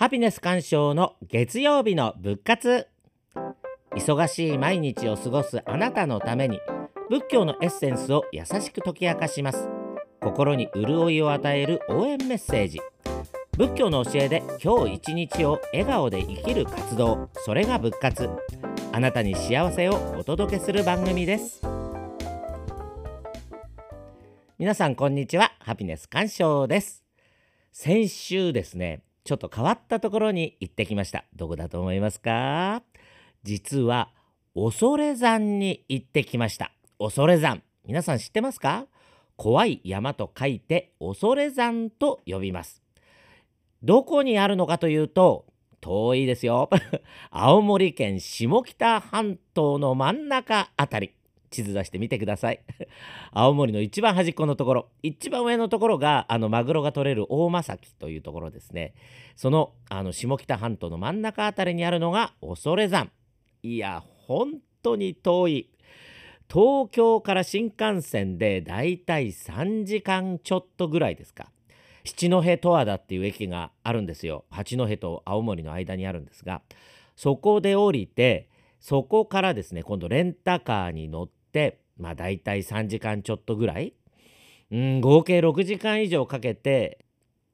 ハピネス鑑賞の月曜日の仏活。忙しい毎日を過ごすあなたのために仏教のエッセンスを優しく解き明かします。心に潤いを与える応援メッセージ。仏教の教えで今日一日を笑顔で生きる活動。それが仏活。あなたに幸せをお届けする番組です。皆さんこんにちは。ハピネス鑑賞です。先週ですね。ちょっと変わったところに行ってきました。どこだと思いますか？実は恐山に行ってきました。恐山。皆さん知ってますか？怖い山と書いて恐山と呼びます。どこにあるのかというと遠いですよ。青森県下北半島の真ん中あたり。地図出してみてください。青森の一番端っこのところ一番上のところがあのマグロが取れる大間崎というところですね。そのあの下北半島の真ん中あたりにあるのが恐山。いや本当に遠い。東京から新幹線でだいたい3時間ちょっとぐらいですか。七戸十和田っていう駅があるんですよ。八戸と青森の間にあるんですがそこで降りてそこからですね今度レンタカーに乗ってまあ大体3時間ちょっとぐらいうん合計6時間以上かけて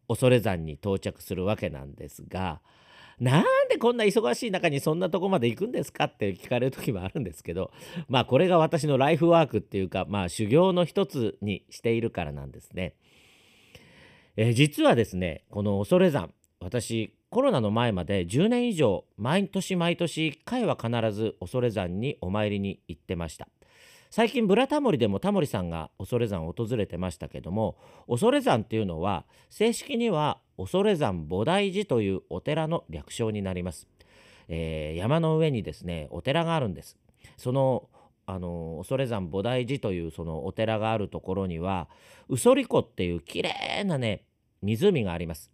恐山に到着するわけなんですがなんでこんな忙しい中にそんなとこまで行くんですかって聞かれる時もあるんですけどまあこれが私のライフワークっていうかまあ修行の一つにしているからなんですね。え、実はですねこの恐山私コロナの前まで10年以上毎年毎年1回は必ず恐山にお参りに行ってました最近「ブラタモリ」でもタモリさんが恐山を訪れてましたけども恐山っていうのは正式には恐山菩提寺というお寺の略称になります、えー、山の上にですねお寺があるんです。そのあの恐山菩提寺というそのお寺があるところにはウソリ湖っていうきれいなね湖があります。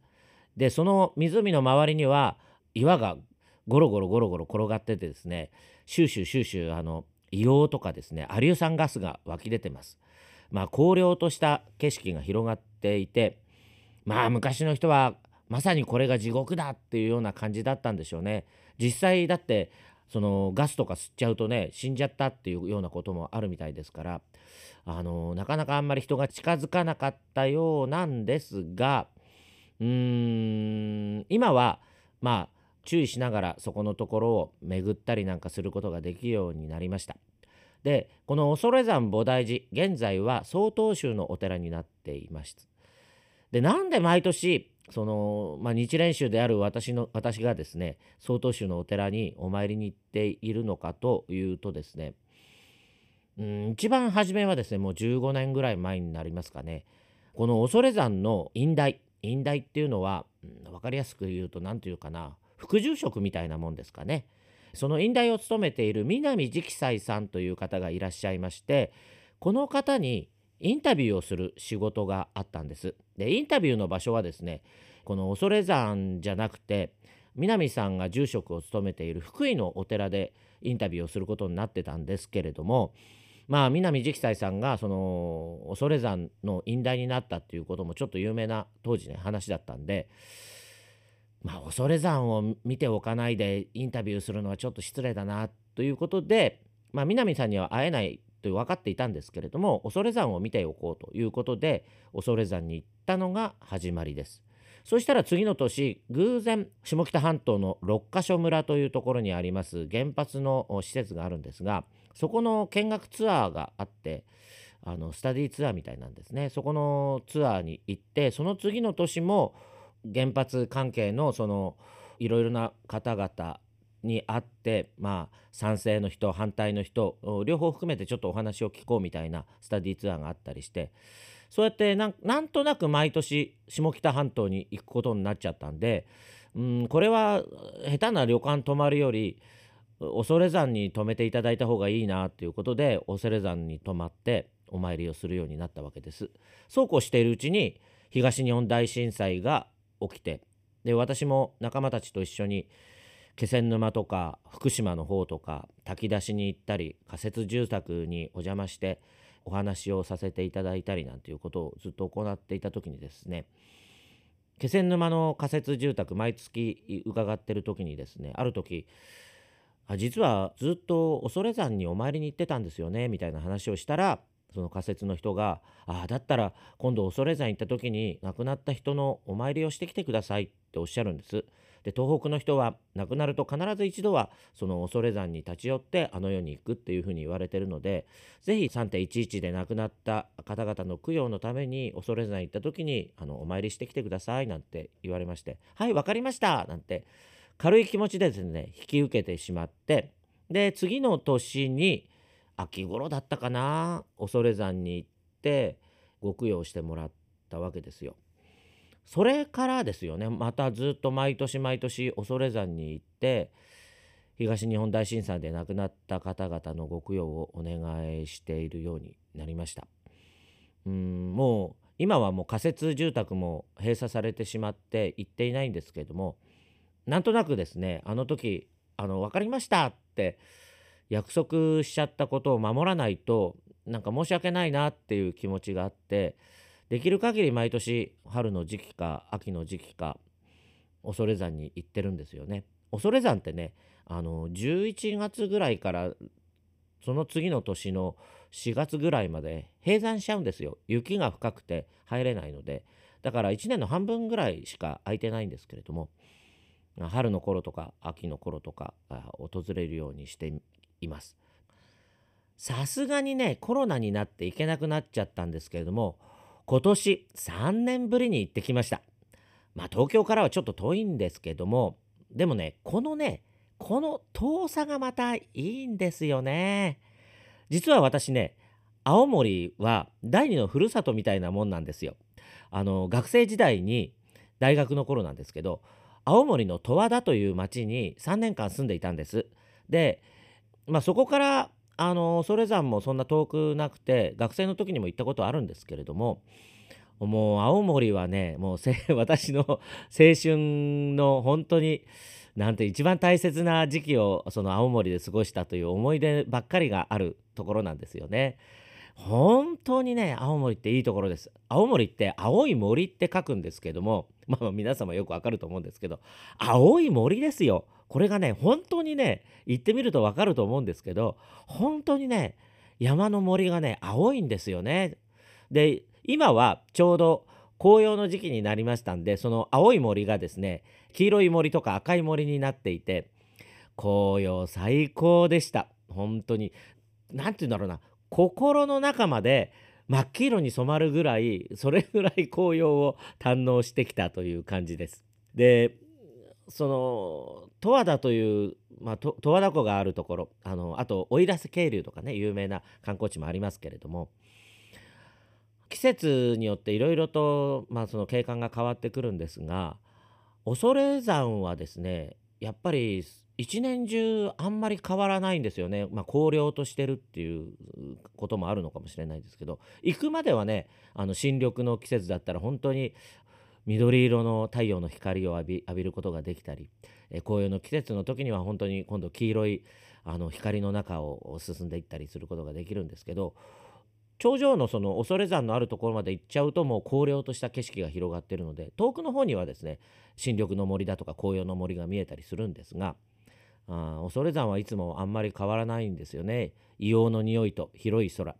でその湖の周りには岩がゴロゴロゴロゴロ転がっててですねシューシューシューシューあの硫黄とかですねアリュ酸ガスが湧き出てます。まあ荒涼とした景色が広がっていてまあ昔の人はまさにこれが地獄だっていうような感じだったんでしょうね。実際だってそのガスとか吸っちゃうとね死んじゃったっていうようなこともあるみたいですからあのなかなかあんまり人が近づかなかったようなんですがうーん今はまあ注意しながらそこのところを巡ったりなんかすることができるようになりました。でこの恐山菩提寺現在は曹洞宗のお寺になっています。でなんで毎年その、まあ、日蓮宗である私の私がですね曹洞宗のお寺にお参りに行っているのかというとですねうん一番初めはですねもう15年ぐらい前になりますかねこの恐山の院大院大っていうのは、うん、分かりやすく言うと何て言うかな副住職みたいなもんですかね。その院大を務めている南直斎さんという方がいらっしゃいましてこの方にインタビューをする仕事があったんです。でインタビューの場所はですねこの恐山じゃなくて南さんが住職を務めている福井のお寺でインタビューをすることになってたんですけれどもまあ南直斎さんがその恐山の院大になったっていうこともちょっと有名な当時ね話だったんでまあ恐山を見ておかないでインタビューするのはちょっと失礼だなということで、まあ、南さんには会えないと分かっていたんですけれども恐山を見ておこうということで恐山に行ったのが始まりです。そしたら次の年偶然下北半島の六ヶ所村というところにあります原発の施設があるんですがそこの見学ツアーがあってあのスタディツアーみたいなんですねそこのツアーに行ってその次の年も原発関係のそのいろいろな方々に会ってまあ賛成の人反対の人両方含めてちょっとお話を聞こうみたいなスタディツアーがあったりしてそうやってなんとなく毎年下北半島に行くことになっちゃったんでうんこれは下手な旅館泊まるより恐山に泊めていただいた方がいいなということで恐山に泊まってお参りをするようになったわけです。そうこうしているうちに東日本大震災が起きて。で私も仲間たちと一緒に気仙沼とか福島の方とか炊き出しに行ったり仮設住宅にお邪魔してお話をさせていただいたりなんていうことをずっと行っていた時にですね気仙沼の仮設住宅毎月伺ってる時にですねある時あ実はずっと恐山にお参りに行ってたんですよねみたいな話をしたらその仮設の人が「ああだったら今度恐山行った時に亡くなった人のお参りをしてきてください」っておっしゃるんです。で東北の人は亡くなると必ず一度はその恐山に立ち寄ってあの世に行くっていうふうに言われてるので是非3.11で亡くなった方々の供養のために恐山行った時にあのお参りしてきてくださいなんて言われまして「はい分かりました」なんて軽い気持ちでですね引き受けてしまってで次の年に秋頃だったかな恐山に行ってご供養してもらったわけですよ。それからですよねまたずっと毎年毎年恐山に行って東日本大震災で亡くなった方々のご供養をお願いしているようになりました。うんもう今はもう仮設住宅も閉鎖されてしまって行っていないんですけれどもなんとなくですねあの時あの分かりましたって約束しちゃったことを守らないとなんか申し訳ないなっていう気持ちがあってできる限り毎年春の時期か秋の時期か恐山に行ってるんですよね。恐山ってねあの11月ぐらいからその次の年の4月ぐらいまで閉山しちゃうんですよ雪が深くて入れないのでだから1年の半分ぐらいしか空いてないんですけれども春の頃とか秋の頃とか訪れるようにしています。さすがにねコロナになって行けなくなっちゃったんですけれども今年3年ぶりに行ってきました。まあ東京からはちょっと遠いんですけどもでもねこのねこの遠さがまたいいんですよね。実は私ね青森は第二のふるさとみたいなもんなんですよ。あの学生時代に大学の頃なんですけど青森の十和田という町に3年間住んでいたんです。で、まあ、そこからあの恐山もそんな遠くなくて学生の時にも行ったことあるんですけれどももう青森はねもう 私の青春の本当になんて一番大切な時期をその青森で過ごしたという思い出ばっかりがあるところなんですよね。本当にね青森っていいところです。青森って青い森って書くんですけどもまあ皆様よくわかると思うんですけど青い森ですよ。これがね本当にね行ってみるとわかると思うんですけど本当にね山の森がね青いんですよね。で今はちょうど紅葉の時期になりましたんでその青い森がですね黄色い森とか赤い森になっていて紅葉最高でした。本当に何て言うんだろうな。心の中まで真っ黄色に染まるぐらいそれぐらい紅葉を堪能してきたという感じです。でその十和田という、まあ、十和田湖があるところあのあと奥入瀬渓流とかね有名な観光地もありますけれども季節によっていろいろと、まあ、その景観が変わってくるんですが恐山はですねやっぱり一年中あんまり変わらないんですよね。まあ、荒涼としてるっていうこともあるのかもしれないですけど行くまではねあの新緑の季節だったら本当に緑色の太陽の光を浴び浴びることができたり、え紅葉の季節の時には本当に今度黄色いあの光の中を進んでいったりすることができるんですけど頂上のその恐山のあるところまで行っちゃうともう荒涼とした景色が広がってるので遠くの方にはですね新緑の森だとか紅葉の森が見えたりするんですがあ恐山はいつもあんまり変わらないんですよね。硫黄の匂いと広い空。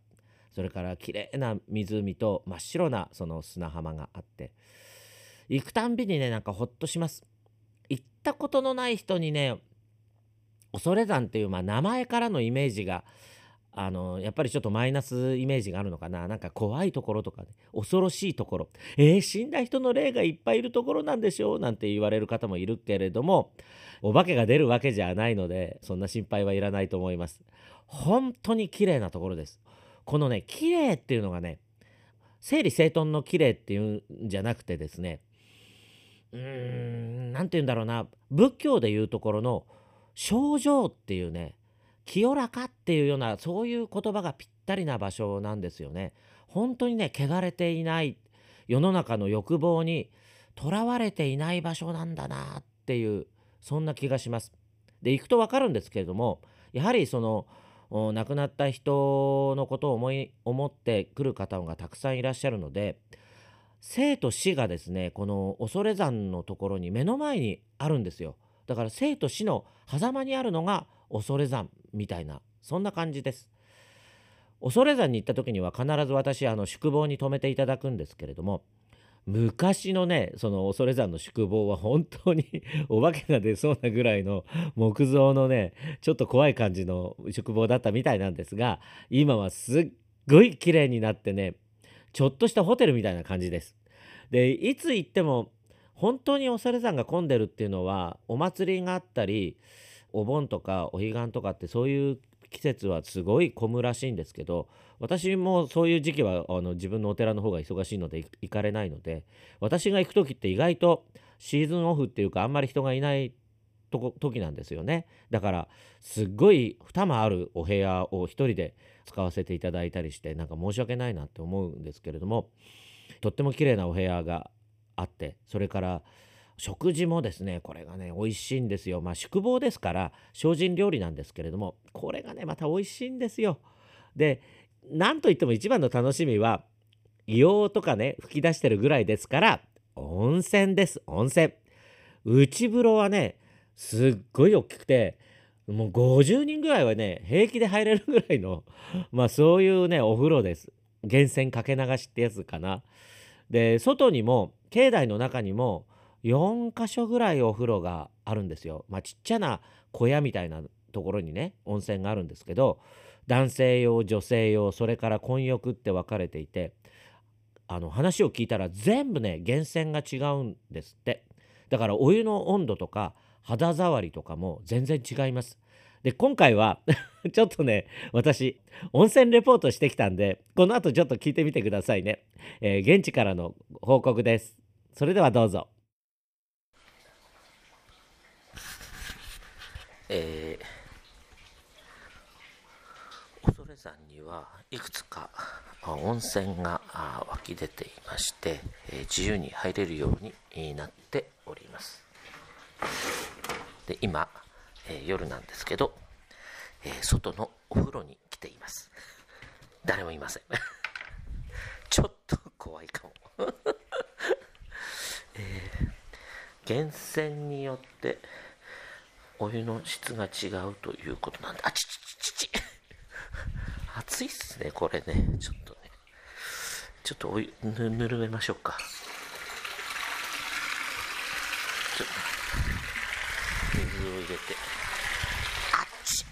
それから綺麗な湖と真っ白なその砂浜があって。行くたんびにねなんかほっとします。行ったことのない人にね恐山っていう、まあ、名前からのイメージがあのやっぱりちょっとマイナスイメージがあるのかな。なんか怖いところとかね。恐ろしいところ。えー、死んだ人の霊がいっぱいいるところなんでしょう？なんて言われる方もいるけれどもお化けが出るわけじゃないのでそんな心配はいらないと思います。本当に綺麗なところです。このね綺麗っていうのがね整理整頓の綺麗っていうんじゃなくてですねうーん何て言うんだろうな。仏教でいうところの症状っていうね清らかっていうようなそういう言葉がぴったりな場所なんですよね。本当にね汚れていない世の中の欲望にとらわれていない場所なんだなっていうそんな気がします。で行くと分かるんですけれどもやはりその亡くなった人のことを思い思ってくる方がたくさんいらっしゃるので生と死がですねこの恐山のところに目の前にあるんですよだから生と死の狭間にあるのが恐山みたいなそんな感じです恐山に行った時には必ず私あの宿坊に泊めていただくんですけれども昔のねその恐山の宿坊は本当に お化けが出そうなぐらいの木造のねちょっと怖い感じの宿坊だったみたいなんですが今はすっごい綺麗になってねちょっとしたホテルみたいな感じです。でいつ行っても本当に恐山が混んでるっていうのはお祭りがあったりお盆とかお彼岸とかってそういう季節はすごい混むらしいんですけど私もそういう時期はあの自分のお寺の方が忙しいので行かれないので私が行く時って意外とシーズンオフっていうかあんまり人がいない時なんですよね。だからすっごい2間あるお部屋を1人で使わせていただいたりしてなんか申し訳ないなって思うんですけれどもとっても綺麗なお部屋があってそれから食事もですねこれがね美味しいんですよ。まあ宿坊ですから精進料理なんですけれどもこれがねまた美味しいんですよ。でなんといっても一番の楽しみは硫黄とかね吹き出してるぐらいですから温泉です温泉。内風呂はねすっごい大きくてもう50人ぐらいはね平気で入れるぐらいのまあそういうねお風呂です。源泉かけ流しってやつかな。で外にも境内の中にも4箇所ぐらいお風呂があるんですよ。まあ、ちっちゃな小屋みたいなところにね温泉があるんですけど男性用女性用それから混浴って分かれていてあの話を聞いたら全部ね源泉が違うんですって。だからお湯の温度とか肌触りとかも全然違います。で今回は ちょっとね私温泉レポートしてきたんでこの後ちょっと聞いてみてくださいね、えー、現地からの報告です。それではどうぞえー、恐山にはいくつか温泉が湧き出ていまして、え、自由に入れるようになっております。で今、え、夜なんですけど、え、外のお風呂に来ています。誰もいません。ちょっと怖いかも。えー、源泉によってお湯の質が違うということなんで、あちちちちち。熱いっすね、これね。ちょっとね。ちょっとお湯、ぬ、ぬるめましょうか。ちょっと、水を入れて。あっち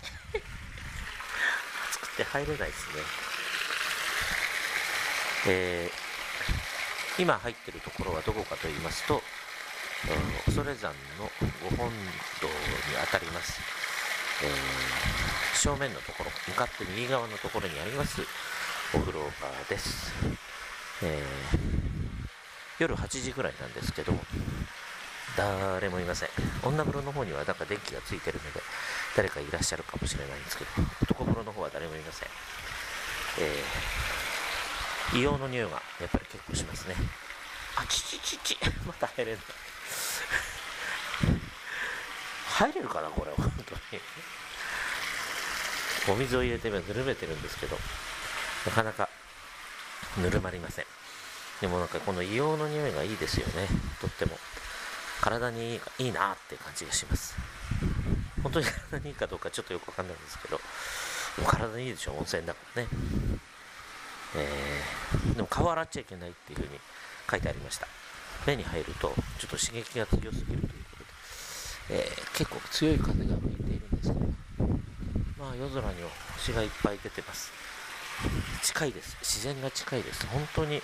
熱くて入れないですね。えー、今入ってるところはどこかと言いますと、恐山のご本堂にあたります、えー、正面のところ向かって右側のところにありますお風呂場です、えー、夜8時ぐらいなんですけど誰もいません。女風呂の方にはなんか電気がついてるので誰かいらっしゃるかもしれないんですけど男風呂の方は誰もいません、えー、硫黄の匂いがやっぱり結構しますね。あちちちちまた入れない入れるかなこれ本当に。お水を入れて今ぬるめてるんですけどなかなかぬるまりません。でもなんかこの硫黄の匂いがいいですよね。とっても。体にいいなって感じがします。本当に体にいいかどうかちょっとよくわかんないんですけどでも体にいいでしょ温泉だからね。えー、でも顔洗っちゃいけないっていう風に書いてありました。目に入るとちょっと刺激が強すぎるということで。えー、結構強い風が吹いて、まあ、夜空には星がいっぱい出てます。近いです。自然が近いです。本当に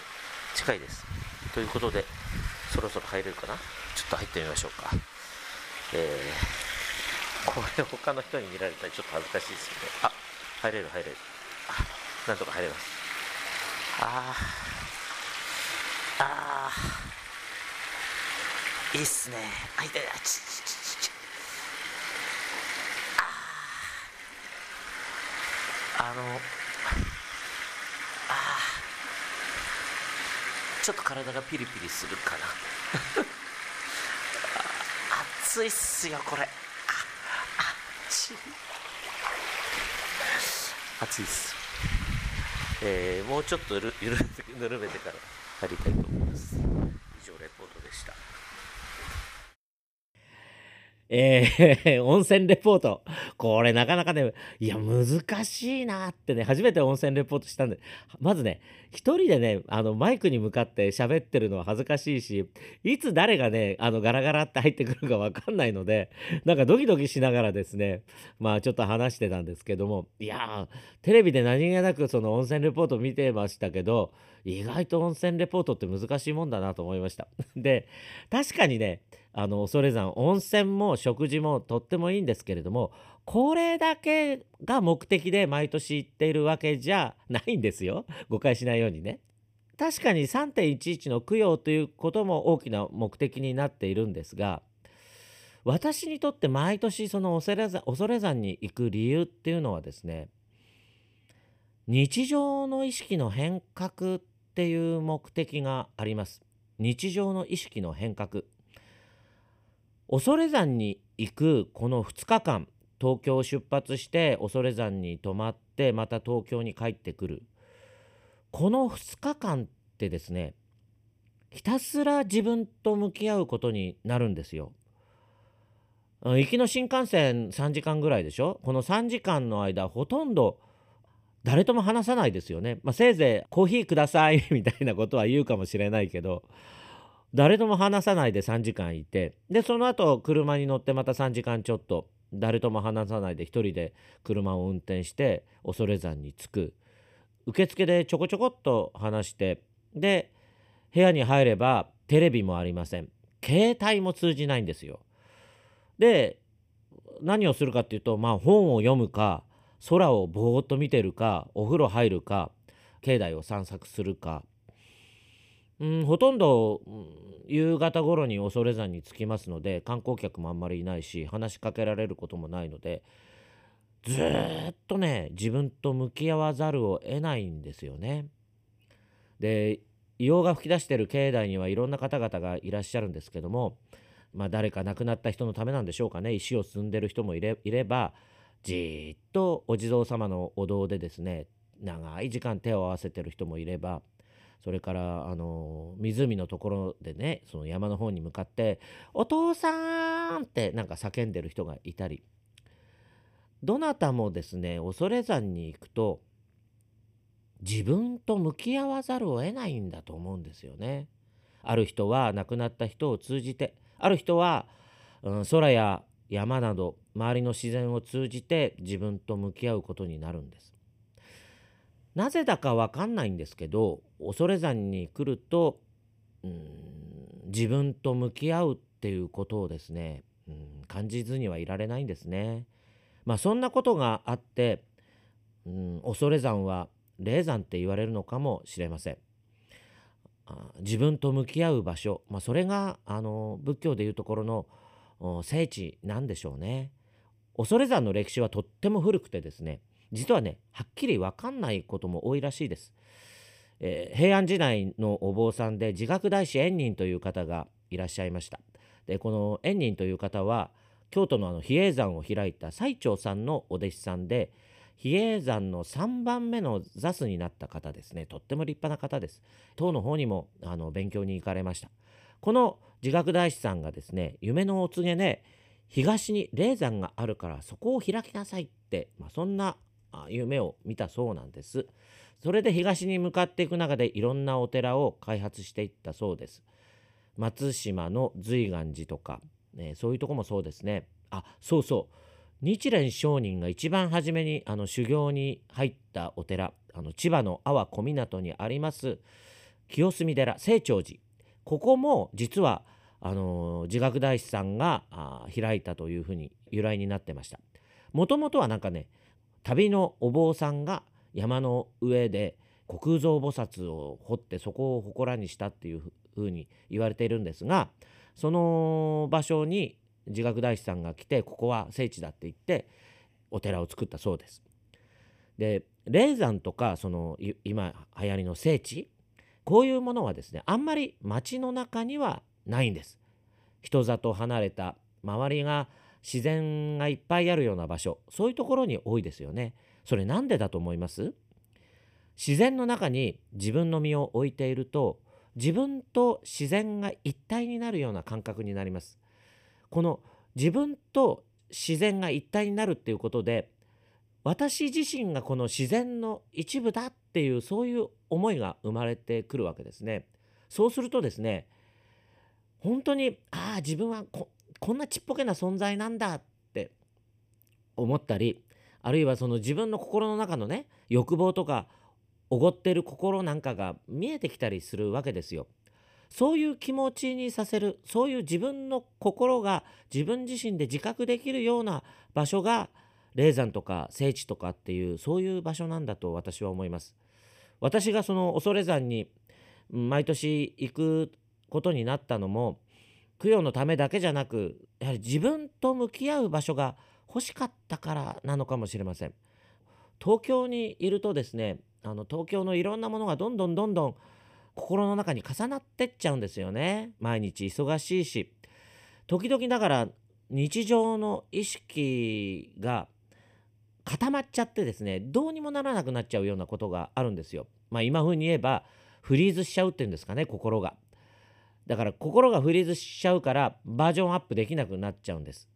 近いです。ということで、そろそろ入れるかな？ちょっと入ってみましょうか。えー、これ他の人に見られたらちょっと恥ずかしいですけど、あ、入れる入れる。あ、なんとか入れます。あー、あー、いいっすね。あ、いたいた、ちちちあのあちょっと体がピリピリするかな。暑いっすよこれ。あ暑い暑いっす。えー、もうちょっとゆるぬるめてから入りたいと思います。以上レポートでした。えー、温泉レポート。これなかなかね、いや、難しいなってね、初めて温泉レポートしたんで、まずね、一人でね、あの、マイクに向かって喋ってるのは恥ずかしいし、いつ誰がね、あの、ガラガラって入ってくるかわかんないので、なんかドキドキしながらですね、まあちょっと話してたんですけども、いや、テレビで何気なくその温泉レポート見てましたけど、意外と温泉レポートって難しいもんだなと思いました。で、確かにね、あの恐山温泉も食事もとってもいいんですけれどもこれだけが目的で毎年行っているわけじゃないんですよ誤解しないようにね。確かに3.11の供養ということも大きな目的になっているんですが私にとって毎年その恐山恐山に行く理由っていうのはですね日常の意識の変革っていう目的があります。日常の意識の変革恐山に行くこの2日間東京を出発して恐山に泊まってまた東京に帰ってくるこの2日間ってですねひたすら自分と向き合うことになるんですよ。行きの新幹線3時間ぐらいでしょ？この3時間の間ほとんど誰とも話さないですよね。まあ、せいぜいコーヒーくださいみたいなことは言うかもしれないけど誰とも話さないで3時間いてでその後車に乗ってまた3時間ちょっと誰とも話さないで1人で車を運転して恐山に着く。受付でちょこちょこっと話してで部屋に入ればテレビもありません。携帯も通じないんですよ。で何をするかっていうとまあ本を読むか空をぼーっと見てるかお風呂入るか境内を散策するかうん、ほとんど、うん、夕方頃に恐山に着きますので観光客もあんまりいないし話しかけられることもないのでずっとね自分と向き合わざるを得ないんですよね。で硫黄が噴き出してる境内にはいろんな方々がいらっしゃるんですけども、まあ、誰か亡くなった人のためなんでしょうかね石を積んでる人もいれいればじっとお地蔵様のお堂でですね長い時間手を合わせてる人もいればそれからあの湖のところでねその山の方に向かって「お父さん!」ってなんか叫んでる人がいたりどなたもですね恐山に行くと自分と向き合わざるを得ないんだと思うんですよね。ある人は亡くなった人を通じてある人は、うん、空や山など周りの自然を通じて自分と向き合うことになるんです。なぜだかわかんないんですけど恐山に来るとうん自分と向き合うっていうことをですねうん感じずにはいられないんですね。まあそんなことがあってうん恐山は霊山って言われるのかもしれません。自分と向き合う場所、まあ、それがあの仏教でいうところの聖地なんでしょうね。恐山の歴史はとっても古くてですね実はねはっきり分かんないことも多いらしいです。えー、平安時代のお坊さんで自覚大師円仁という方がいらっしゃいました。でこの円仁という方は京都のあの比叡山を開いた最澄さんのお弟子さんで比叡山の3番目の座主になった方ですねとっても立派な方です唐の方にもあの勉強に行かれましたこの自覚大師さんがですね夢のお告げで東に霊山があるからそこを開きなさいって、まあ、そんな夢を見たそうなんです。それで東に向かっていく中でいろんなお寺を開発していったそうです。松島の随願寺とか、ね、そういうとこもそうですね。あそうそう日蓮上人が一番初めにあの修行に入ったお寺あの千葉の阿波小湊にあります清澄寺清張寺ここも実はあの自学大師さんが開いたというふうに由来になってました。もともとはなんかね旅のお坊さんが山の上で虚空蔵菩薩を掘ってそこを祠にしたっていうふうに言われているんですがその場所に自学大師さんが来てここは聖地だって言ってお寺を作ったそうです。で霊山とかその今流行りの聖地こういうものはですねあんまり町の中にはないんです。人里離れた周りが自然がいっぱいあるような場所。そういうところに多いですよね。それなんでだと思います？自然の中に自分の身を置いていると自分と自然が一体になるような感覚になります。この自分と自然が一体になるっていうことで私自身がこの自然の一部だっていうそういう思いが生まれてくるわけですね。そうするとですね本当にああ自分はここんなちっぽけな存在なんだって思ったりあるいはその自分の心の中のね欲望とかおごってる心なんかが見えてきたりするわけですよ。そういう気持ちにさせるそういう自分の心が自分自身で自覚できるような場所が霊山とか聖地とかっていうそういう場所なんだと私は思います。私がその恐山に毎年行くことになったのも供養のためだけじゃなくやはり自分と向き合う場所が欲しかったからなのかもしれません。東京にいるとですねあの東京のいろんなものがどんどんどんどん心の中に重なってっちゃうんですよね毎日忙しいし時々だから日常の意識が固まっちゃってですねどうにもならなくなっちゃうようなことがあるんですよ。まあ今風に言えばフリーズしちゃうっていうんですかね心が。だから心がフリーズしちゃうからバージョンアップできなくなっちゃうんです。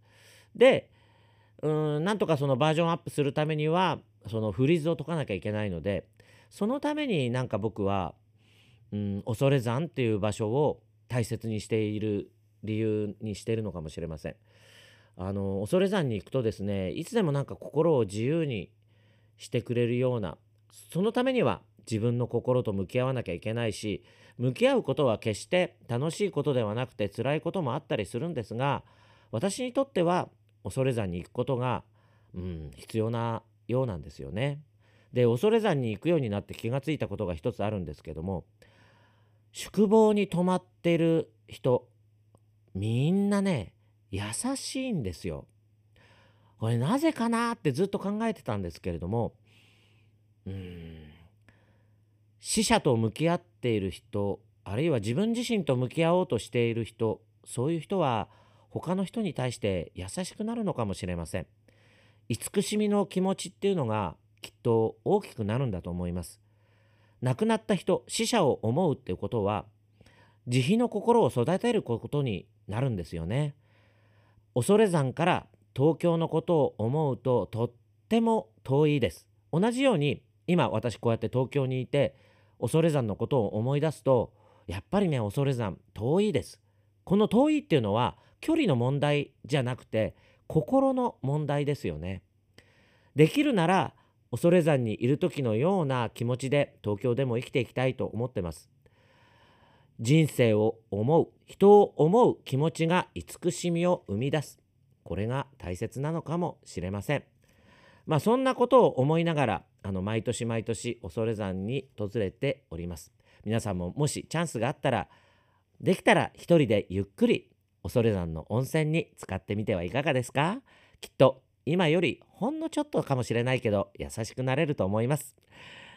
でうんなんとかそのバージョンアップするためにはそのフリーズを解かなきゃいけないのでそのためになんか僕は、うん、恐山っていう場所を大切にしている理由にしているのかもしれません。あの恐山に行くとですねいつでもなんか心を自由にしてくれるようなそのためには自分の心と向き合わなきゃいけないし向き合うことは決して楽しいことではなくて辛いこともあったりするんですが私にとっては恐山に行くことが、うん、必要なようなんですよね。で恐山に行くようになって気がついたことが一つあるんですけども宿坊に泊まってる人みんなね優しいんですよ。これなぜかなってずっと考えてたんですけれどもうん死者と向き合っている人あるいは自分自身と向き合おうとしている人そういう人は他の人に対して優しくなるのかもしれません。慈しみの気持ちっていうのがきっと大きくなるんだと思います。亡くなった人死者を思うっていうことは慈悲の心を育てることになるんですよね。恐山から東京のことを思うととっても遠いです。同じように今私こうやって東京にいて恐山のことを思い出すとやっぱりね恐山遠いです。この遠いっていうのは距離の問題じゃなくて心の問題ですよね。できるなら恐山にいる時のような気持ちで東京でも生きていきたいと思ってます。人生を思う人を思う気持ちが慈しみを生み出すこれが大切なのかもしれません。まあそんなことを思いながらあの毎年毎年恐山に訪れております。皆さんももしチャンスがあったらできたら一人でゆっくり恐山の温泉に使ってみてはいかがですか？きっと今よりほんのちょっとかもしれないけど優しくなれると思います。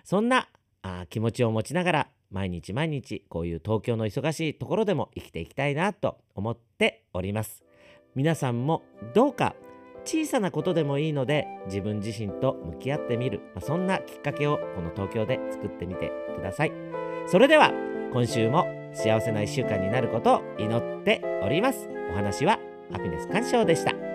そんなあ気持ちを持ちながら毎日毎日こういう東京の忙しいところでも生きていきたいなと思っております。皆さんもどうか小さなことでもいいので自分自身と向き合ってみる、まあ、そんなきっかけをこの東京で作ってみてください。それでは今週も幸せな1週間になることを祈っております。お話はハピネス鑑賞でした。